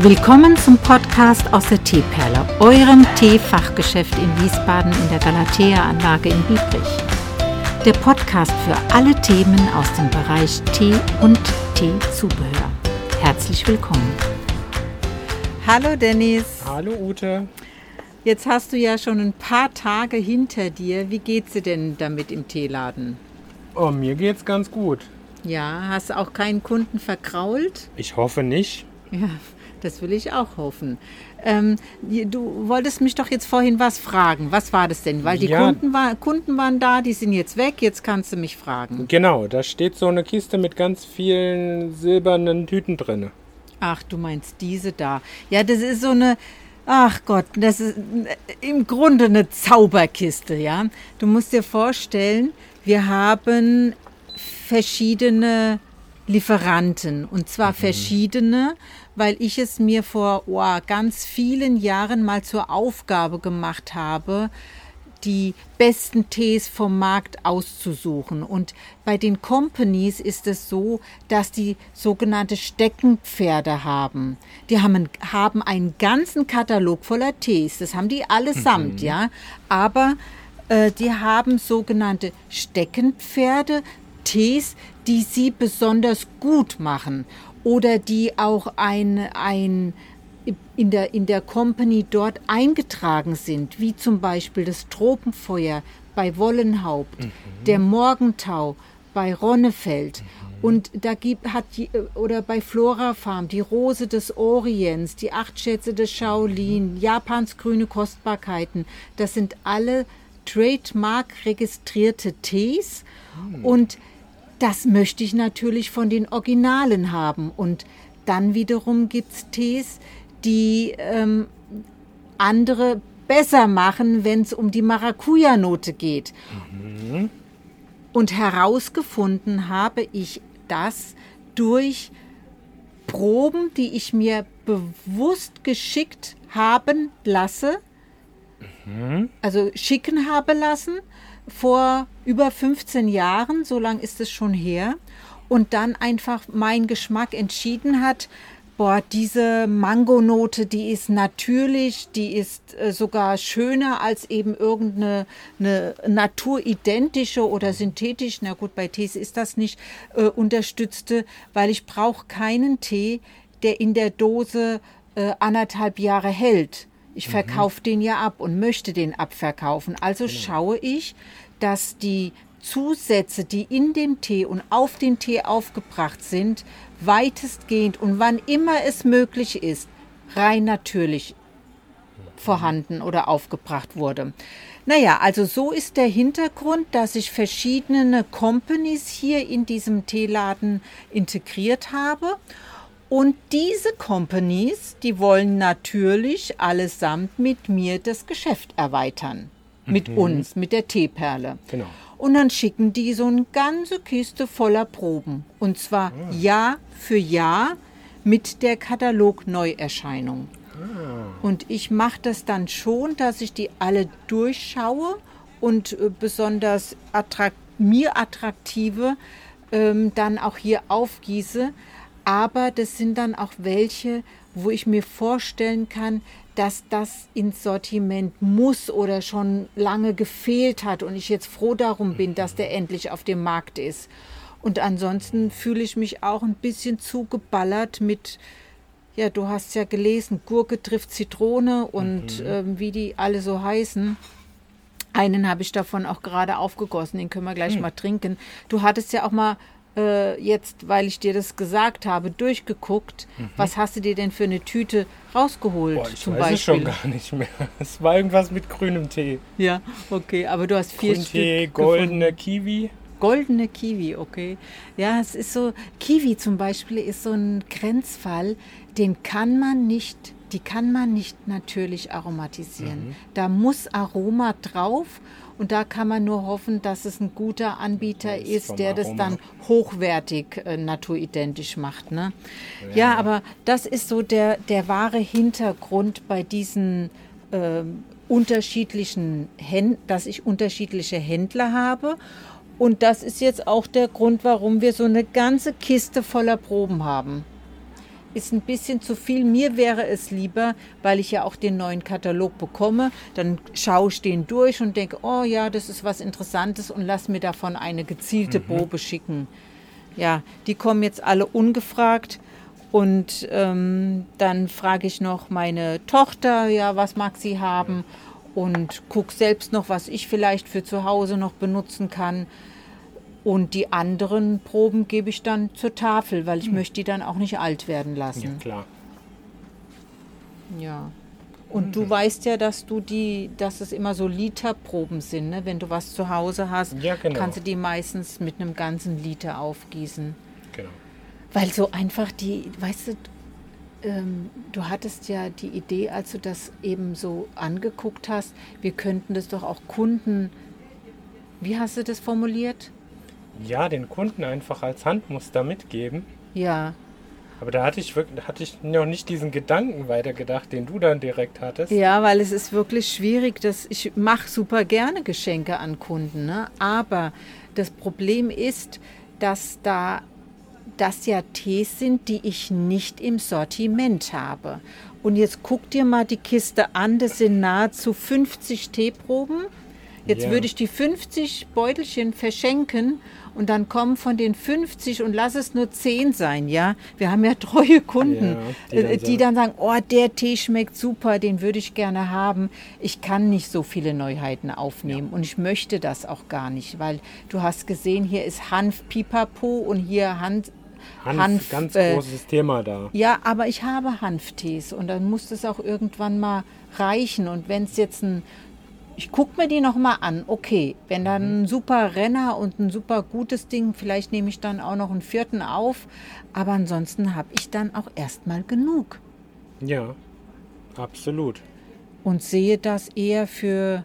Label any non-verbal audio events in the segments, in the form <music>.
Willkommen zum Podcast aus der Teeperle, eurem Teefachgeschäft in Wiesbaden in der Galatea-Anlage in Biebrich. Der Podcast für alle Themen aus dem Bereich Tee und Teezubehör. Herzlich willkommen. Hallo Dennis. Hallo Ute. Jetzt hast du ja schon ein paar Tage hinter dir. Wie geht's dir denn damit im Teeladen? Oh, mir geht's ganz gut. Ja, hast du auch keinen Kunden verkrault? Ich hoffe nicht. Ja, das will ich auch hoffen. Ähm, du wolltest mich doch jetzt vorhin was fragen. Was war das denn? Weil die Ja. Kunden, war, Kunden waren da, die sind jetzt weg, jetzt kannst du mich fragen. Genau, da steht so eine Kiste mit ganz vielen silbernen Tüten drin. Ach, du meinst diese da. Ja, das ist so eine. Ach Gott, das ist im Grunde eine Zauberkiste, ja. Du musst dir vorstellen, wir haben verschiedene Lieferanten und zwar verschiedene, weil ich es mir vor oh, ganz vielen Jahren mal zur Aufgabe gemacht habe, die besten Tees vom Markt auszusuchen. Und bei den Companies ist es so, dass die sogenannte Steckenpferde haben. Die haben, haben einen ganzen Katalog voller Tees. Das haben die allesamt, ja. Aber äh, die haben sogenannte Steckenpferde, Tees, die sie besonders gut machen oder die auch ein, ein in der, in der Company dort eingetragen sind, wie zum Beispiel das Tropenfeuer bei Wollenhaupt, der Morgentau bei Ronnefeld. Und da gibt, hat die, oder bei Flora Farm die Rose des Orients, die acht Schätze des Shaolin, Japans grüne Kostbarkeiten. Das sind alle Trademark registrierte Tees. Und das möchte ich natürlich von den Originalen haben. Und dann wiederum gibt es Tees, die ähm, andere besser machen, wenn es um die Maracuja-Note geht. Und herausgefunden habe ich das durch Proben, die ich mir bewusst geschickt haben lasse, also schicken habe lassen, vor über 15 Jahren, so lang ist es schon her, und dann einfach mein Geschmack entschieden hat, boah, diese Mangonote, die ist natürlich, die ist äh, sogar schöner als eben irgendeine eine naturidentische oder synthetisch, na gut, bei Tees ist das nicht, äh, unterstützte, weil ich brauche keinen Tee, der in der Dose äh, anderthalb Jahre hält. Ich verkaufe den ja ab und möchte den abverkaufen. Also schaue ich, dass die Zusätze, die in dem Tee und auf den Tee aufgebracht sind, weitestgehend und wann immer es möglich ist, rein natürlich vorhanden oder aufgebracht wurde. Naja, also so ist der Hintergrund, dass ich verschiedene Companies hier in diesem Teeladen integriert habe. Und diese Companies, die wollen natürlich allesamt mit mir das Geschäft erweitern. Mit uns, mit der Teeperle. Genau. Und dann schicken die so eine ganze Kiste voller Proben. Und zwar Jahr für Jahr mit der Katalog-Neuerscheinung. Und ich mache das dann schon, dass ich die alle durchschaue und äh, besonders attrakt mir attraktive ähm, dann auch hier aufgieße. Aber das sind dann auch welche, wo ich mir vorstellen kann, dass das ins Sortiment muss oder schon lange gefehlt hat und ich jetzt froh darum bin, dass der endlich auf dem Markt ist. Und ansonsten fühle ich mich auch ein bisschen zugeballert mit, ja, du hast ja gelesen, Gurke trifft Zitrone und ähm, wie die alle so heißen. Einen habe ich davon auch gerade aufgegossen, den können wir gleich mal trinken. Du hattest ja auch mal äh, jetzt, weil ich dir das gesagt habe, durchgeguckt. Was hast du dir denn für eine Tüte rausgeholt? Boah, ich zum weiß Beispiel? es schon gar nicht mehr. <laughs> Es war irgendwas mit grünem Tee. Ja, okay, aber du hast vier Grüntee, Stück goldene gefunden. Kiwi. Goldene Kiwi, okay. Ja, es ist so, Kiwi zum Beispiel ist so ein Grenzfall, den kann man nicht, die kann man nicht natürlich aromatisieren. Da muss Aroma drauf und da kann man nur hoffen, dass es ein guter Anbieter Das ist, der das Aroma. dann hochwertig äh, naturidentisch macht. Ne? Ja. aber das ist so der, der wahre Hintergrund bei diesen ähm, unterschiedlichen Händ dass ich unterschiedliche Händler habe. Und das ist jetzt auch der Grund, warum wir so eine ganze Kiste voller Proben haben. Ist ein bisschen zu viel. Mir wäre es lieber, weil ich ja auch den neuen Katalog bekomme, dann schaue ich den durch und denke, oh ja, das ist was Interessantes und lass mir davon eine gezielte Probe schicken. Ja, die kommen jetzt alle ungefragt. Und ähm, dann frage ich noch meine Tochter, ja, was mag sie haben? Und gucke selbst noch, was ich vielleicht für zu Hause noch benutzen kann. Und die anderen Proben gebe ich dann zur Tafel, weil ich möchte die dann auch nicht alt werden Ja, lassen. klar. Ja. Und du weißt ja, dass du die, dass es immer so Literproben sind, ne? Wenn du was zu Hause hast, Ja, genau. kannst du die meistens mit einem ganzen Liter aufgießen. Genau. Weil so einfach die, weißt du, ähm, du hattest ja die Idee, als du das eben so angeguckt hast, wir könnten das doch auch Kunden, wie hast du das formuliert? Ja, den Kunden einfach als Handmuster mitgeben. Ja, Aber da hatte ich wirklich, hatte ich noch nicht diesen Gedanken weitergedacht, den du dann direkt hattest. Ja, weil es ist wirklich schwierig. Dass ich mache super gerne Geschenke an Kunden, ne? aber das Problem ist, dass da das ja Tees sind, die ich nicht im Sortiment habe. Und jetzt guck dir mal die Kiste an, das sind nahezu 50 Teeproben. Jetzt Ja. würde ich die 50 Beutelchen verschenken und dann kommen von den 50 und lass es nur 10 sein, ja? Wir haben ja <laughs> treue Kunden, Ja, die dann äh, die sagen- dann sagen, oh, der Tee schmeckt super, den würde ich gerne haben. Ich kann nicht so viele Neuheiten aufnehmen und ich möchte das auch gar nicht, weil du hast gesehen, hier ist Hanf Pipapo und hier Hanf, Hanf, Hanf, ganz äh, großes Thema da. ja, aber ich habe Hanftees und dann muss es auch irgendwann mal reichen. Und wenn es jetzt ein, ich gucke mir die noch mal an, okay, wenn dann ein super Renner und ein super gutes Ding, vielleicht nehme ich dann auch noch einen vierten auf, aber ansonsten habe ich dann auch erstmal genug Ja, absolut. und sehe das eher für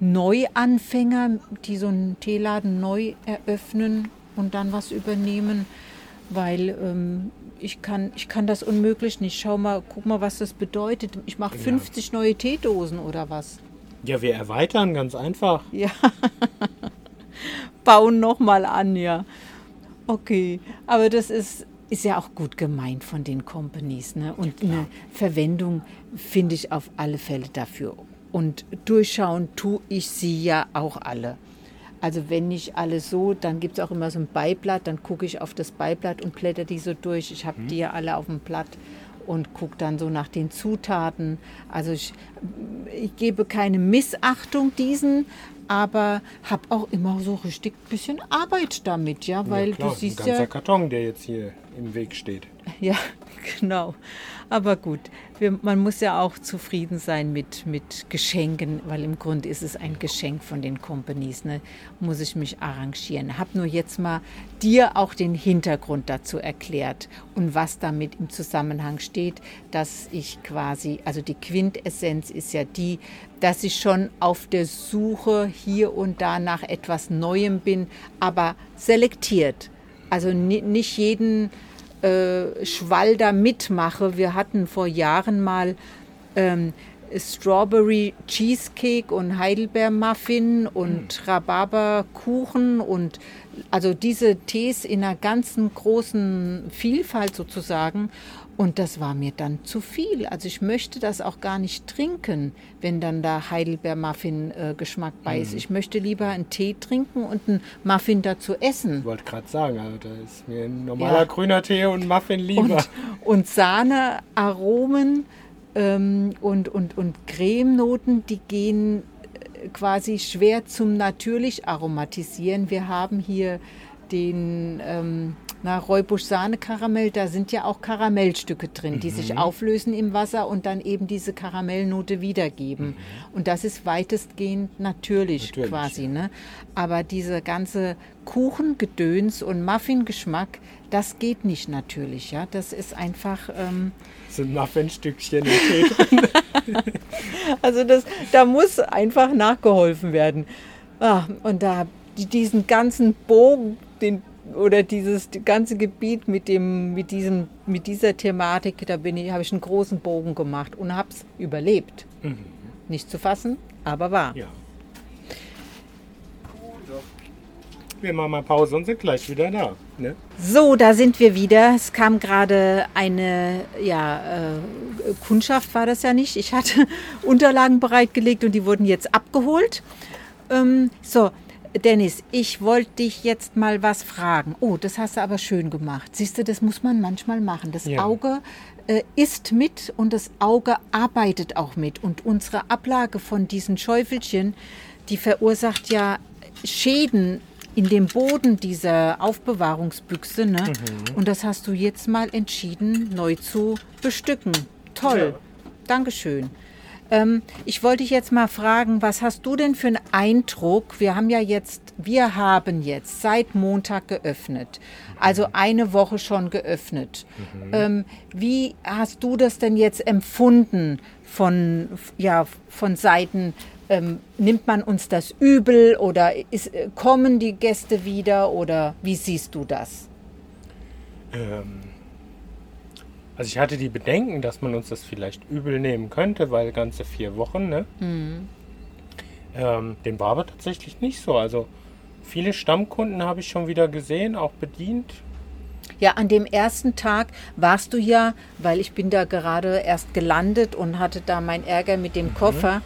Neuanfänger, die so einen Teeladen neu eröffnen und dann was übernehmen, weil ähm, ich, kann, ich kann das unmöglich nicht. Schau mal, guck mal, was das bedeutet. Ich mache 50 neue Teedosen oder was. Ja, wir erweitern ganz einfach. Ja. <laughs> Bauen nochmal an, ja. Okay, aber das ist, ist ja auch gut gemeint von den Companies. Ne? Und eine Verwendung finde ich auf alle Fälle dafür. Und durchschauen tue ich sie ja auch alle. Also wenn nicht alles so, dann gibt es auch immer so ein Beiblatt, dann gucke ich auf das Beiblatt und blätter die so durch. Ich habe die ja alle auf dem Blatt und gucke dann so nach den Zutaten. Also ich, ich gebe keine Missachtung diesen, aber habe auch immer so richtig ein bisschen Arbeit damit, ja, weil ja, klar, du siehst ein ganzer ja, Karton, der jetzt hier im Weg steht. <laughs> ja, genau. Aber gut, wir, man muss ja auch zufrieden sein mit, mit Geschenken, weil im Grunde ist es ein Geschenk von den Companies. Ne? Muss ich mich arrangieren. Hab nur jetzt mal dir auch den Hintergrund dazu erklärt und was damit im Zusammenhang steht, dass ich quasi, also die Quintessenz ist ja die, dass ich schon auf der Suche hier und da nach etwas Neuem bin, aber selektiert. Also ni- nicht jeden äh, Schwall da mitmache. Wir hatten vor Jahren mal ähm, Strawberry Cheesecake und Heidelbeermuffin und Rhabarberkuchen und also diese Tees in einer ganzen großen Vielfalt sozusagen. Und das war mir dann zu viel. Also ich möchte das auch gar nicht trinken, wenn dann da Heidelbeer-Muffin-Geschmack bei ist. Ich möchte lieber einen Tee trinken und einen Muffin dazu essen. Ich wollte gerade sagen, also da ist mir ein normaler Ja. grüner Tee und Muffin lieber. und, und Sahnearomen ähm, und, und, und Cremenoten, die gehen äh, quasi schwer zum natürlich aromatisieren. Wir haben hier den ähm, na, Räubusch Sahne-Karamell, da sind ja auch Karamellstücke drin, die sich auflösen im Wasser und dann eben diese Karamellnote wiedergeben. Und das ist weitestgehend natürlich, Natürlich, quasi. Ne? Aber diese ganze Kuchengedöns und Muffingeschmack, das geht nicht natürlich. Ja? Das ist einfach, ähm, sind Muffinstückchen drin. <laughs> also das, da muss einfach nachgeholfen werden. Ah, und da die- diesen ganzen Bogen, den oder dieses ganze Gebiet mit dem mit diesem mit dieser Thematik, da bin ich habe ich einen großen Bogen gemacht und habe es überlebt. Nicht zu fassen, aber wahr. Ja. wir machen mal Pause und sind gleich wieder da. Ne? So, da sind wir wieder. Es kam gerade eine, ja, äh, Kundschaft war das ja nicht. Ich hatte <laughs> Unterlagen bereitgelegt und die wurden jetzt abgeholt. Ähm, so, Dennis, ich wollte dich jetzt mal was fragen. Oh, das hast du aber schön gemacht. Siehst du, das muss man manchmal machen. Das Ja. Auge äh, isst mit und das Auge arbeitet auch mit. Und unsere Ablage von diesen Schäufelchen, die verursacht ja Schäden in dem Boden dieser Aufbewahrungsbüchse. Ne? Und das hast du jetzt mal entschieden, neu zu bestücken. Toll. Ja. Dankeschön. Ähm, ich wollte dich jetzt mal fragen, was hast du denn für einen Eindruck? Wir haben ja jetzt, wir haben jetzt seit Montag geöffnet, also eine Woche schon geöffnet. Ähm, wie hast du das denn jetzt empfunden von, ja, von Seiten? Ähm, nimmt man uns das übel oder ist, äh, kommen die Gäste wieder oder wie siehst du das? Ähm, also ich hatte die Bedenken, dass man uns das vielleicht übel nehmen könnte, weil ganze vier Wochen, ne? Ähm, dem war aber tatsächlich nicht so. Also viele Stammkunden habe ich schon wieder gesehen, auch bedient. Ja, an dem ersten Tag warst du ja, weil ich bin da gerade erst gelandet und hatte da meinen Ärger mit dem Koffer,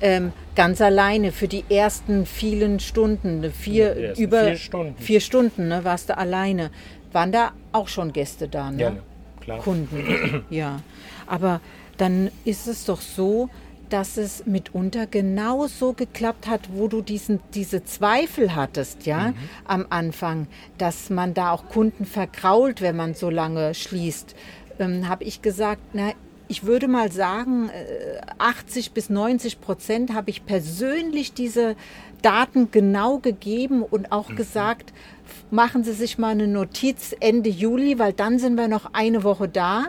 ähm, ganz alleine für die ersten vielen Stunden, ne, vier, über vier Stunden. vier Stunden, ne, warst du alleine. Waren da auch schon Gäste da, ne? Ja, ne, klar. Kunden, <clears throat> ja. Aber dann ist es doch so, dass es mitunter genau so geklappt hat, wo du diesen, diese Zweifel hattest, ja, am Anfang, dass man da auch Kunden verkrault, wenn man so lange schließt. Ähm, Habe ich gesagt, na, ich würde mal sagen, äh, 80 bis 90 Prozent habe ich persönlich diese Daten genau gegeben und auch gesagt, f- machen Sie sich mal eine Notiz Ende Juli, weil dann sind wir noch eine Woche da.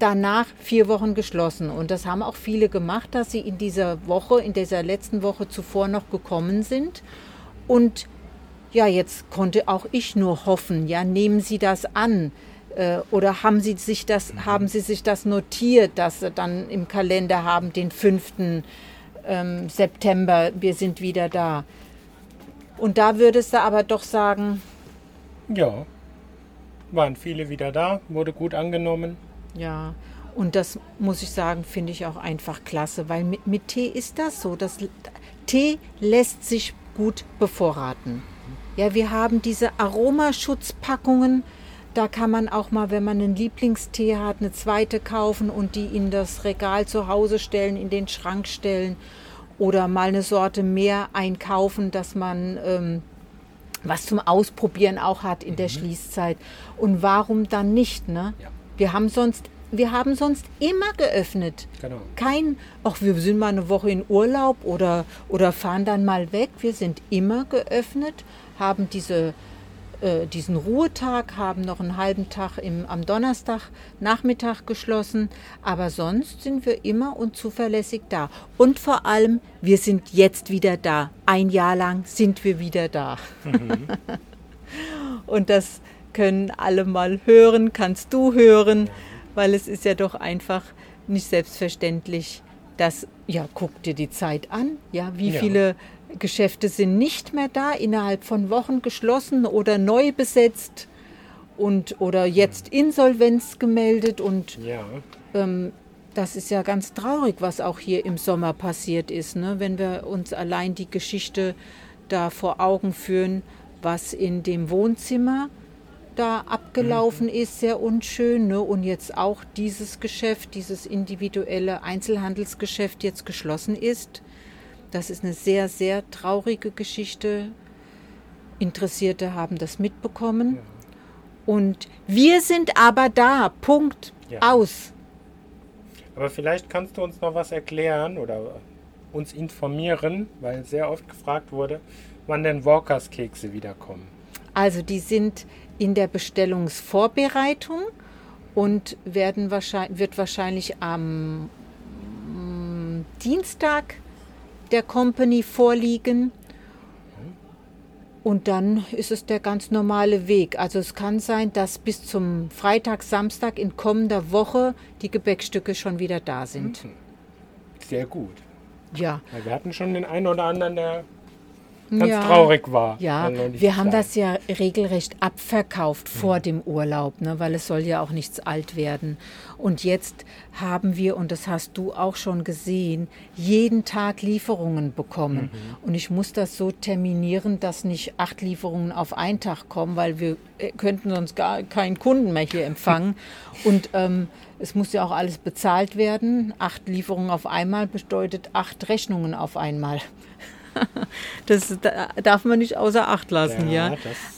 Danach vier Wochen geschlossen. Und das haben auch viele gemacht, dass sie in dieser Woche, in dieser letzten Woche zuvor noch gekommen sind. Und ja, jetzt konnte auch ich nur hoffen, ja, nehmen Sie das an. Äh, Oder haben Sie, sich das, haben Sie sich das notiert, dass Sie dann im Kalender haben, den 5. Ähm, September, wir sind wieder da. Und da würdest du aber doch sagen, Ja. Waren viele wieder da, wurde gut angenommen. Ja, und das muss ich sagen, finde ich auch einfach klasse, weil mit, mit Tee ist das so. Das, Tee lässt sich gut bevorraten. Ja, wir haben diese Aromaschutzpackungen. Da kann man auch mal, wenn man einen Lieblingstee hat, eine zweite kaufen und die in das Regal zu Hause stellen, in den Schrank stellen. Oder mal eine Sorte mehr einkaufen, dass man ähm, was zum Ausprobieren auch hat in der Schließzeit. Und warum dann nicht? Ne? Ja. Wir haben sonst, wir haben sonst immer geöffnet. Genau. Kein, ach, wir sind mal eine Woche in Urlaub oder, oder fahren dann mal weg. Wir sind immer geöffnet, haben diese, äh, diesen Ruhetag, haben noch einen halben Tag im, am Donnerstag Nachmittag geschlossen. Aber sonst sind wir immer und zuverlässig da. Und vor allem, wir sind jetzt wieder da. Ein Jahr lang sind wir wieder da. <laughs> Und das können alle mal hören, kannst du hören, weil es ist ja doch einfach nicht selbstverständlich, dass, ja, guck dir die Zeit an, ja, wie Ja. viele Geschäfte sind nicht mehr da, innerhalb von Wochen geschlossen oder neu besetzt und oder jetzt Insolvenz gemeldet und Ja. ähm, das ist ja ganz traurig, was auch hier im Sommer passiert ist, ne? wenn wir uns allein die Geschichte da vor Augen führen, was in dem Wohnzimmer da abgelaufen ist, sehr unschön. Ne? Und jetzt auch dieses Geschäft, dieses individuelle Einzelhandelsgeschäft jetzt geschlossen ist. Das ist eine sehr, sehr traurige Geschichte. Interessierte haben das mitbekommen. Und wir sind aber da. Punkt. Ja. Aus. Aber vielleicht kannst du uns noch was erklären oder uns informieren, weil sehr oft gefragt wurde, wann denn Walkers Kekse wiederkommen. Also die sind in der Bestellungsvorbereitung und werden wahrscheinlich, wird wahrscheinlich am mm, Dienstag der Company vorliegen. Und dann ist es der ganz normale Weg. Also es kann sein, dass bis zum Freitag, Samstag in kommender Woche die Gebäckstücke schon wieder da sind. Sehr gut. Ja, wir hatten schon den einen oder anderen, der ganz Ja. traurig war. Ja, wir haben das ja regelrecht abverkauft vor Mhm. dem Urlaub, ne, weil es soll ja auch nichts alt werden. Und jetzt haben wir, und das hast du auch schon gesehen, jeden Tag Lieferungen bekommen. Mhm. Und ich muss das so terminieren, dass nicht acht Lieferungen auf einen Tag kommen, weil wir äh, könnten sonst gar keinen Kunden mehr hier empfangen. <laughs> Und ähm, es muss ja auch alles bezahlt werden. Acht Lieferungen auf einmal bedeutet acht Rechnungen auf einmal. <laughs> Das da- darf man nicht außer Acht lassen, ja. Ja,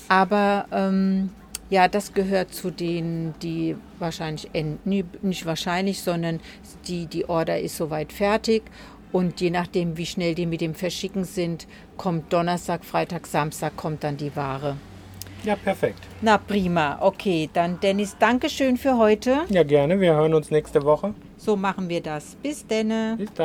Aber ähm, ja, das gehört zu denen, die wahrscheinlich, nicht wahrscheinlich, sondern die, die Order ist soweit fertig. Und je nachdem, wie schnell die mit dem Verschicken sind, kommt Donnerstag, Freitag, Samstag, kommt dann die Ware. Ja, perfekt. Na prima, okay, dann Dennis, Dankeschön für heute. Ja, gerne. Wir hören uns nächste Woche. So machen wir das. Bis denne. Bis dann.